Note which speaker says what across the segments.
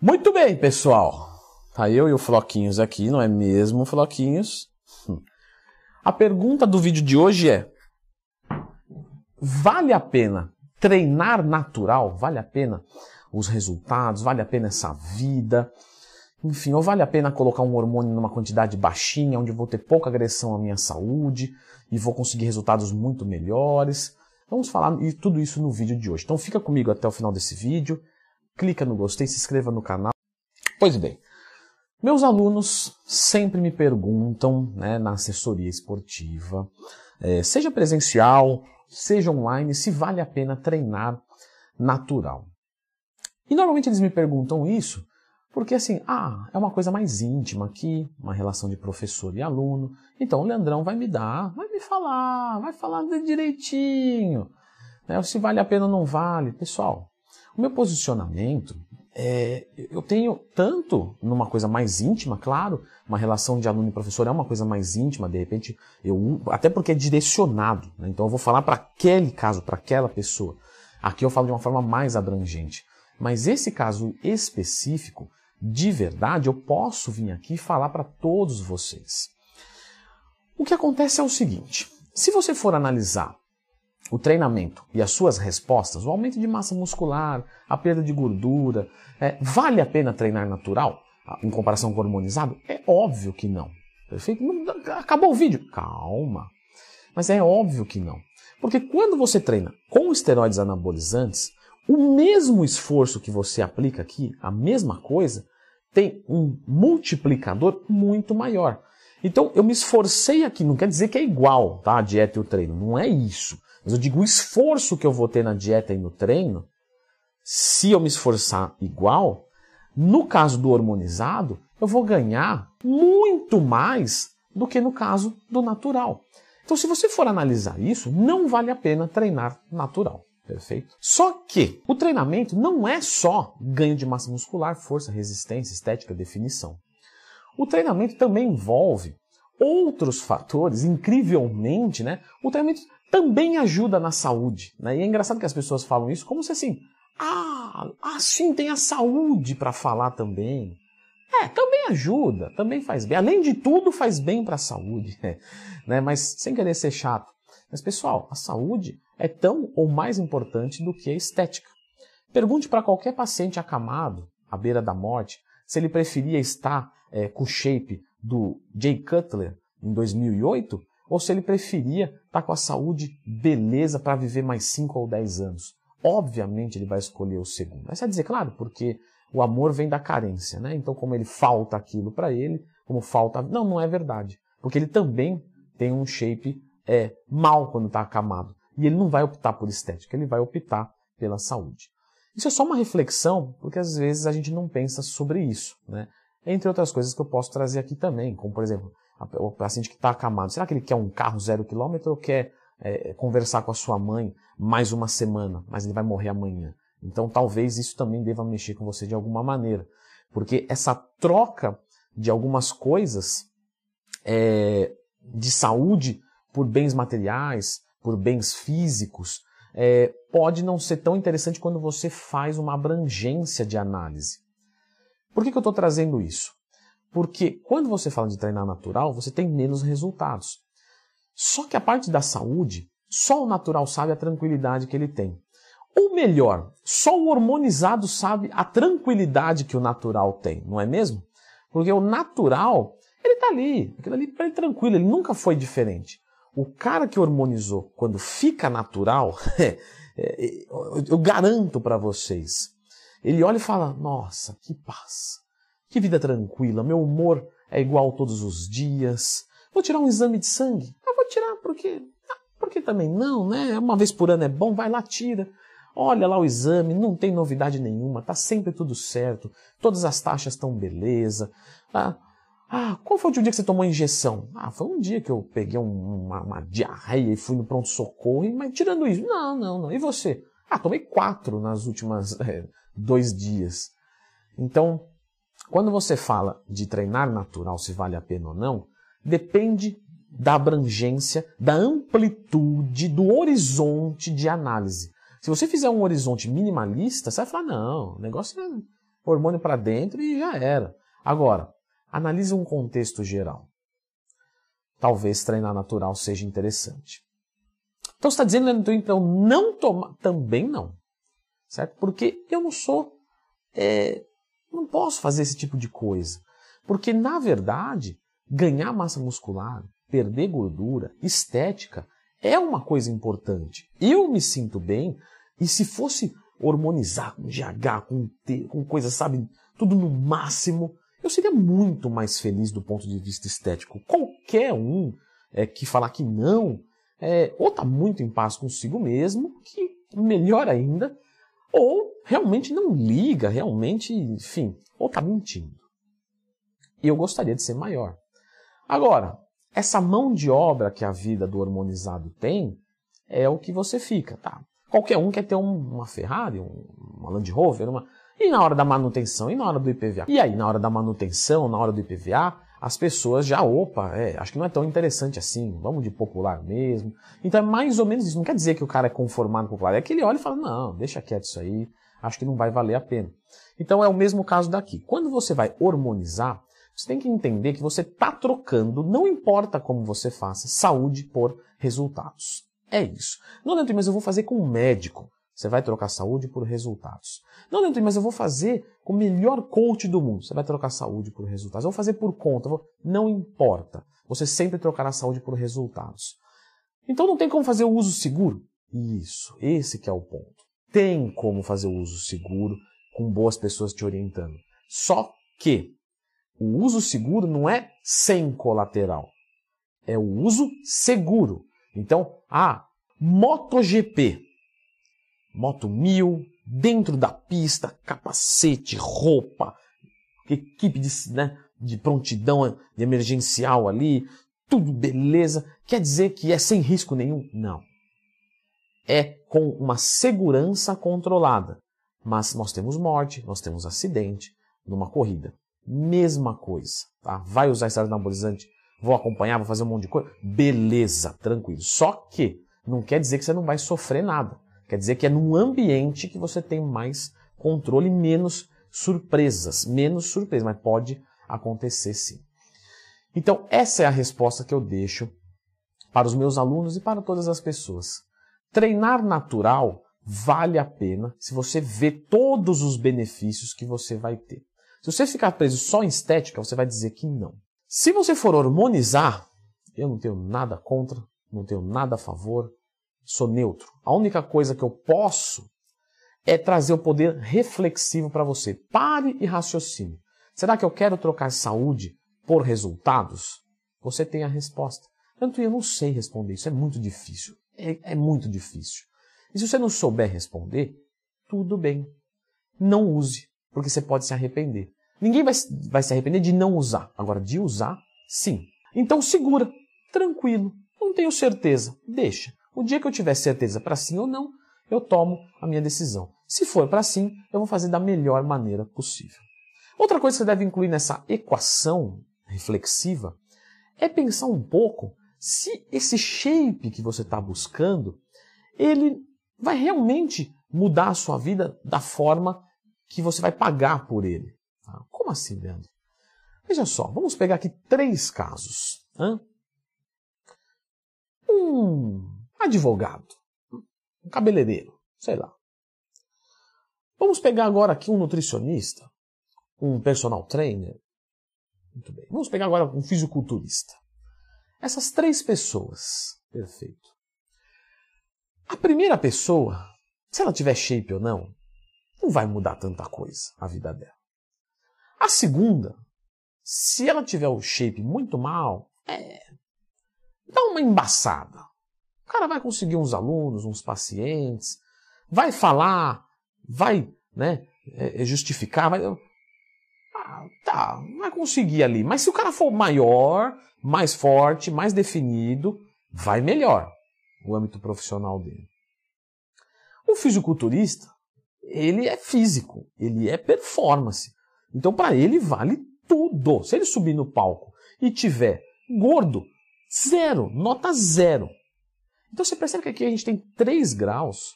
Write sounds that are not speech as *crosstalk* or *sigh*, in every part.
Speaker 1: Muito bem, pessoal. Tá eu e o Floquinhos aqui, não é mesmo, Floquinhos? Hum. A pergunta do vídeo de hoje é: vale a pena treinar natural? Vale a pena os resultados? Vale a pena essa vida? Enfim, ou vale a pena colocar um hormônio numa quantidade baixinha, onde eu vou ter pouca agressão à minha saúde e vou conseguir resultados muito melhores? Vamos falar de tudo isso no vídeo de hoje. Então fica comigo até o final desse vídeo, clica no gostei, se inscreva no canal. Pois bem, meus alunos sempre me perguntam né, na assessoria esportiva, é, seja presencial, seja online, se vale a pena treinar natural. E normalmente eles me perguntam isso porque assim, ah, é uma coisa mais íntima aqui, uma relação de professor e aluno. Então o Leandrão vai me dar, vai me falar, vai falar direitinho. Né, se vale a pena ou não vale. Pessoal, o meu posicionamento é, eu tenho tanto numa coisa mais íntima, claro, uma relação de aluno e professor é uma coisa mais íntima, de repente, eu até porque é direcionado, né? então eu vou falar para aquele caso, para aquela pessoa. Aqui eu falo de uma forma mais abrangente. Mas esse caso específico, de verdade, eu posso vir aqui e falar para todos vocês. O que acontece é o seguinte: se você for analisar o treinamento e as suas respostas, o aumento de massa muscular, a perda de gordura, é, vale a pena treinar natural em comparação com hormonizado? É óbvio que não. Perfeito? acabou o vídeo. Calma. Mas é óbvio que não. Porque quando você treina com esteroides anabolizantes, o mesmo esforço que você aplica aqui, a mesma coisa, tem um multiplicador muito maior. Então eu me esforcei aqui, não quer dizer que é igual, tá? A dieta e o treino, não é isso. Mas eu digo o esforço que eu vou ter na dieta e no treino, se eu me esforçar igual, no caso do hormonizado, eu vou ganhar muito mais do que no caso do natural. Então, se você for analisar isso, não vale a pena treinar natural. Perfeito? Só que o treinamento não é só ganho de massa muscular, força, resistência, estética, definição. O treinamento também envolve outros fatores, incrivelmente, né? O treinamento também ajuda na saúde. Né? E é engraçado que as pessoas falam isso como se assim, ah, assim tem a saúde para falar também. É, também ajuda, também faz bem. Além de tudo, faz bem para a saúde, *laughs* né? Mas sem querer ser chato. Mas pessoal, a saúde é tão ou mais importante do que a estética. Pergunte para qualquer paciente acamado, à beira da morte, se ele preferia estar é, com o shape do Jay Cutler em 2008 ou se ele preferia estar com a saúde beleza para viver mais 5 ou 10 anos. Obviamente ele vai escolher o segundo. Mas é dizer, claro, porque o amor vem da carência, né? Então, como ele falta aquilo para ele, como falta. Não, não é verdade. Porque ele também tem um shape é, mal quando está acamado. E ele não vai optar por estética, ele vai optar pela saúde. Isso é só uma reflexão, porque às vezes a gente não pensa sobre isso, né? Entre outras coisas que eu posso trazer aqui também, como por exemplo, o paciente que está acamado, será que ele quer um carro zero quilômetro ou quer é, conversar com a sua mãe mais uma semana, mas ele vai morrer amanhã? Então talvez isso também deva mexer com você de alguma maneira, porque essa troca de algumas coisas é, de saúde por bens materiais, por bens físicos, é, pode não ser tão interessante quando você faz uma abrangência de análise. Por que, que eu estou trazendo isso? Porque quando você fala de treinar natural, você tem menos resultados. Só que a parte da saúde, só o natural sabe a tranquilidade que ele tem. Ou melhor, só o hormonizado sabe a tranquilidade que o natural tem, não é mesmo? Porque o natural, ele está ali, aquilo ali ele tranquilo, ele nunca foi diferente. O cara que hormonizou, quando fica natural, *laughs* é, é, eu garanto para vocês, ele olha e fala: Nossa, que paz, que vida tranquila, meu humor é igual todos os dias. Vou tirar um exame de sangue? Ah, vou tirar porque. Ah, porque também não, né? Uma vez por ano é bom, vai lá, tira. Olha lá o exame, não tem novidade nenhuma, tá sempre tudo certo, todas as taxas estão beleza. Ah, ah, qual foi o dia que você tomou injeção? Ah, foi um dia que eu peguei um, uma, uma, diarreia e fui no pronto-socorro, mas tirando isso, não, não, não. E você? Ah, tomei quatro nas últimas é, *laughs* dois dias. Então, quando você fala de treinar natural, se vale a pena ou não, depende da abrangência, da amplitude, do horizonte de análise. Se você fizer um horizonte minimalista, você vai falar, não, o negócio é, hormônio para dentro e já era. Agora, analise um contexto geral. Talvez treinar natural seja interessante. Então você está dizendo, Leandro, então não tomar? Também não. Certo? Porque eu não sou. É, não posso fazer esse tipo de coisa. Porque, na verdade, ganhar massa muscular, perder gordura, estética, é uma coisa importante. Eu me sinto bem, e se fosse hormonizar com GH, com T, com coisa, sabe, tudo no máximo, eu seria muito mais feliz do ponto de vista estético. Qualquer um é, que falar que não, é, ou está muito em paz consigo mesmo, que melhor ainda, ou realmente não liga, realmente, enfim, ou está mentindo. E eu gostaria de ser maior. Agora, essa mão de obra que a vida do hormonizado tem é o que você fica, tá? Qualquer um quer ter uma Ferrari, uma Land Rover, uma... e na hora da manutenção, e na hora do IPVA. E aí, na hora da manutenção, na hora do IPVA, as pessoas já, opa, é, acho que não é tão interessante assim, vamos de popular mesmo. Então é mais ou menos isso. Não quer dizer que o cara é conformado no popular, é que ele olha e fala, não, deixa quieto isso aí, acho que não vai valer a pena. Então é o mesmo caso daqui. Quando você vai hormonizar, você tem que entender que você está trocando, não importa como você faça, saúde por resultados. É isso. Não, Leandro, mas eu vou fazer com um médico. Você vai trocar saúde por resultados. Não, Leandro, mas eu vou fazer com o melhor coach do mundo. Você vai trocar saúde por resultados. Eu vou fazer por conta. Vou... Não importa. Você sempre trocará saúde por resultados. Então não tem como fazer o uso seguro? Isso, esse que é o ponto. Tem como fazer o uso seguro com boas pessoas te orientando. Só que o uso seguro não é sem colateral. É o uso seguro. Então, ah, MotoGP. Moto 1000, dentro da pista, capacete, roupa, equipe de, né, de prontidão de emergencial ali, tudo beleza. Quer dizer que é sem risco nenhum? Não. É com uma segurança controlada. Mas nós temos morte, nós temos acidente numa corrida. Mesma coisa. Tá? Vai usar estrada anabolizante vou acompanhar, vou fazer um monte de coisa. Beleza, tranquilo. Só que não quer dizer que você não vai sofrer nada. Quer dizer que é num ambiente que você tem mais controle, menos surpresas. Menos surpresas, mas pode acontecer sim. Então, essa é a resposta que eu deixo para os meus alunos e para todas as pessoas. Treinar natural vale a pena se você vê todos os benefícios que você vai ter. Se você ficar preso só em estética, você vai dizer que não. Se você for hormonizar, eu não tenho nada contra, não tenho nada a favor, sou neutro. A única coisa que eu posso é trazer o poder reflexivo para você. Pare e raciocine. Será que eu quero trocar saúde por resultados? Você tem a resposta. Tanto eu não sei responder isso, é muito difícil. É, é muito difícil. E se você não souber responder, tudo bem. Não use, porque você pode se arrepender. Ninguém vai, vai se arrepender de não usar. Agora, de usar, sim. Então segura, tranquilo. Não tenho certeza, deixa. O dia que eu tiver certeza para sim ou não, eu tomo a minha decisão. Se for para sim, eu vou fazer da melhor maneira possível. Outra coisa que você deve incluir nessa equação reflexiva é pensar um pouco se esse shape que você está buscando, ele vai realmente mudar a sua vida da forma que você vai pagar por ele. Tá? Como assim, Leandro? Veja só, vamos pegar aqui três casos. Um advogado, um cabeleireiro, sei lá. Vamos pegar agora aqui um nutricionista, um personal trainer. Muito bem. Vamos pegar agora um fisiculturista. Essas três pessoas. Perfeito. A primeira pessoa, se ela tiver shape ou não, não vai mudar tanta coisa a vida dela. A segunda, se ela tiver o shape muito mal, é, dá uma embaçada. O cara vai conseguir uns alunos, uns pacientes, vai falar, vai né, é, é, justificar, vai, ah, tá, vai conseguir ali. Mas se o cara for maior, mais forte, mais definido, vai melhor o âmbito profissional dele. O fisiculturista, ele é físico, ele é performance. Então, para ele, vale tudo. Se ele subir no palco e tiver gordo, zero, nota zero. Então, você percebe que aqui a gente tem três graus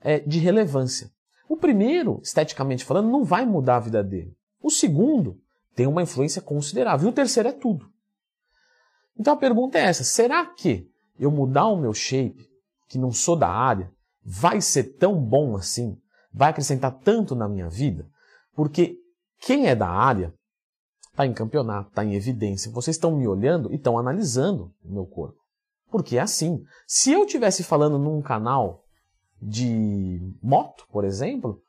Speaker 1: é, de relevância. O primeiro, esteticamente falando, não vai mudar a vida dele. O segundo tem uma influência considerável. E o terceiro é tudo. Então a pergunta é essa: será que eu mudar o meu shape, que não sou da área, vai ser tão bom assim? Vai acrescentar tanto na minha vida? Porque quem é da área está em campeonato, está em evidência. Vocês estão me olhando e estão analisando o meu corpo. Porque é assim. Se eu estivesse falando num canal de moto, por exemplo,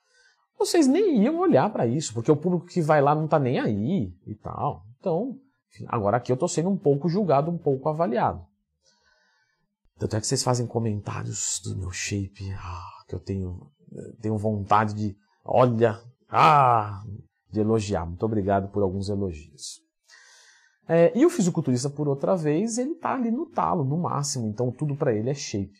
Speaker 1: vocês nem iam olhar para isso, porque o público que vai lá não está nem aí e tal. Então, agora aqui eu estou sendo um pouco julgado, um pouco avaliado. Tanto é que vocês fazem comentários do meu shape, ah, que eu tenho, tenho vontade de, olha, ah, de elogiar. Muito obrigado por alguns elogios. É, e o fisiculturista, por outra vez, ele está ali no talo, no máximo, então tudo para ele é shape.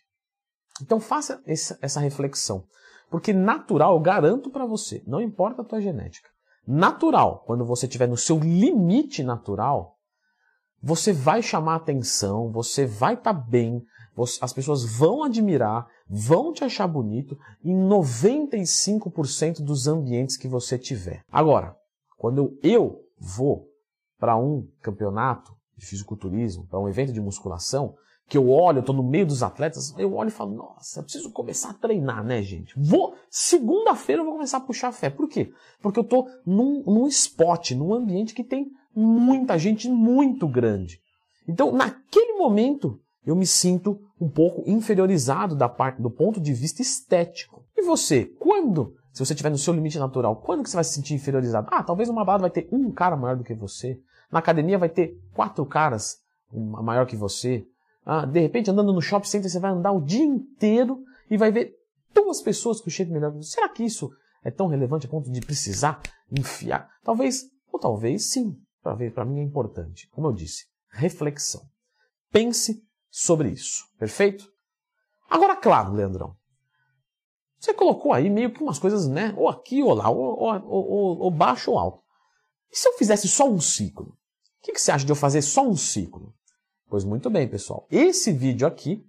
Speaker 1: Então faça essa reflexão. Porque natural, eu garanto para você, não importa a tua genética, natural, quando você estiver no seu limite natural, você vai chamar atenção, você vai estar tá bem, as pessoas vão admirar, vão te achar bonito em 95% dos ambientes que você tiver. Agora, quando eu vou para um campeonato de fisiculturismo, para um evento de musculação, que eu olho, eu estou no meio dos atletas, eu olho e falo, nossa, eu preciso começar a treinar, né, gente? Vou, segunda-feira eu vou começar a puxar fé. Por quê? Porque eu estou num, num spot, num ambiente que tem muita gente muito grande. Então, naquele momento, eu me sinto um pouco inferiorizado da parte do ponto de vista estético. E você, quando, se você estiver no seu limite natural, quando que você vai se sentir inferiorizado? Ah, talvez numa balada vai ter um cara maior do que você. Na academia vai ter quatro caras maior que você. Ah, de repente, andando no shopping center, você vai andar o dia inteiro e vai ver duas pessoas com o shape melhor. Será que isso é tão relevante a ponto de precisar enfiar? Talvez, ou talvez sim. Para mim é importante. Como eu disse, reflexão. Pense sobre isso. Perfeito? Agora, claro, Leandrão. Você colocou aí meio que umas coisas, né? Ou aqui ou lá, ou, ou, ou, ou baixo ou alto. E se eu fizesse só um ciclo? O que, que você acha de eu fazer só um ciclo? Pois muito bem, pessoal. Esse vídeo aqui,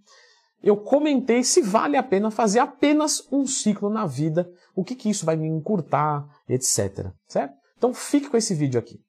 Speaker 1: eu comentei se vale a pena fazer apenas um ciclo na vida, o que, que isso vai me encurtar, etc. Certo? Então fique com esse vídeo aqui.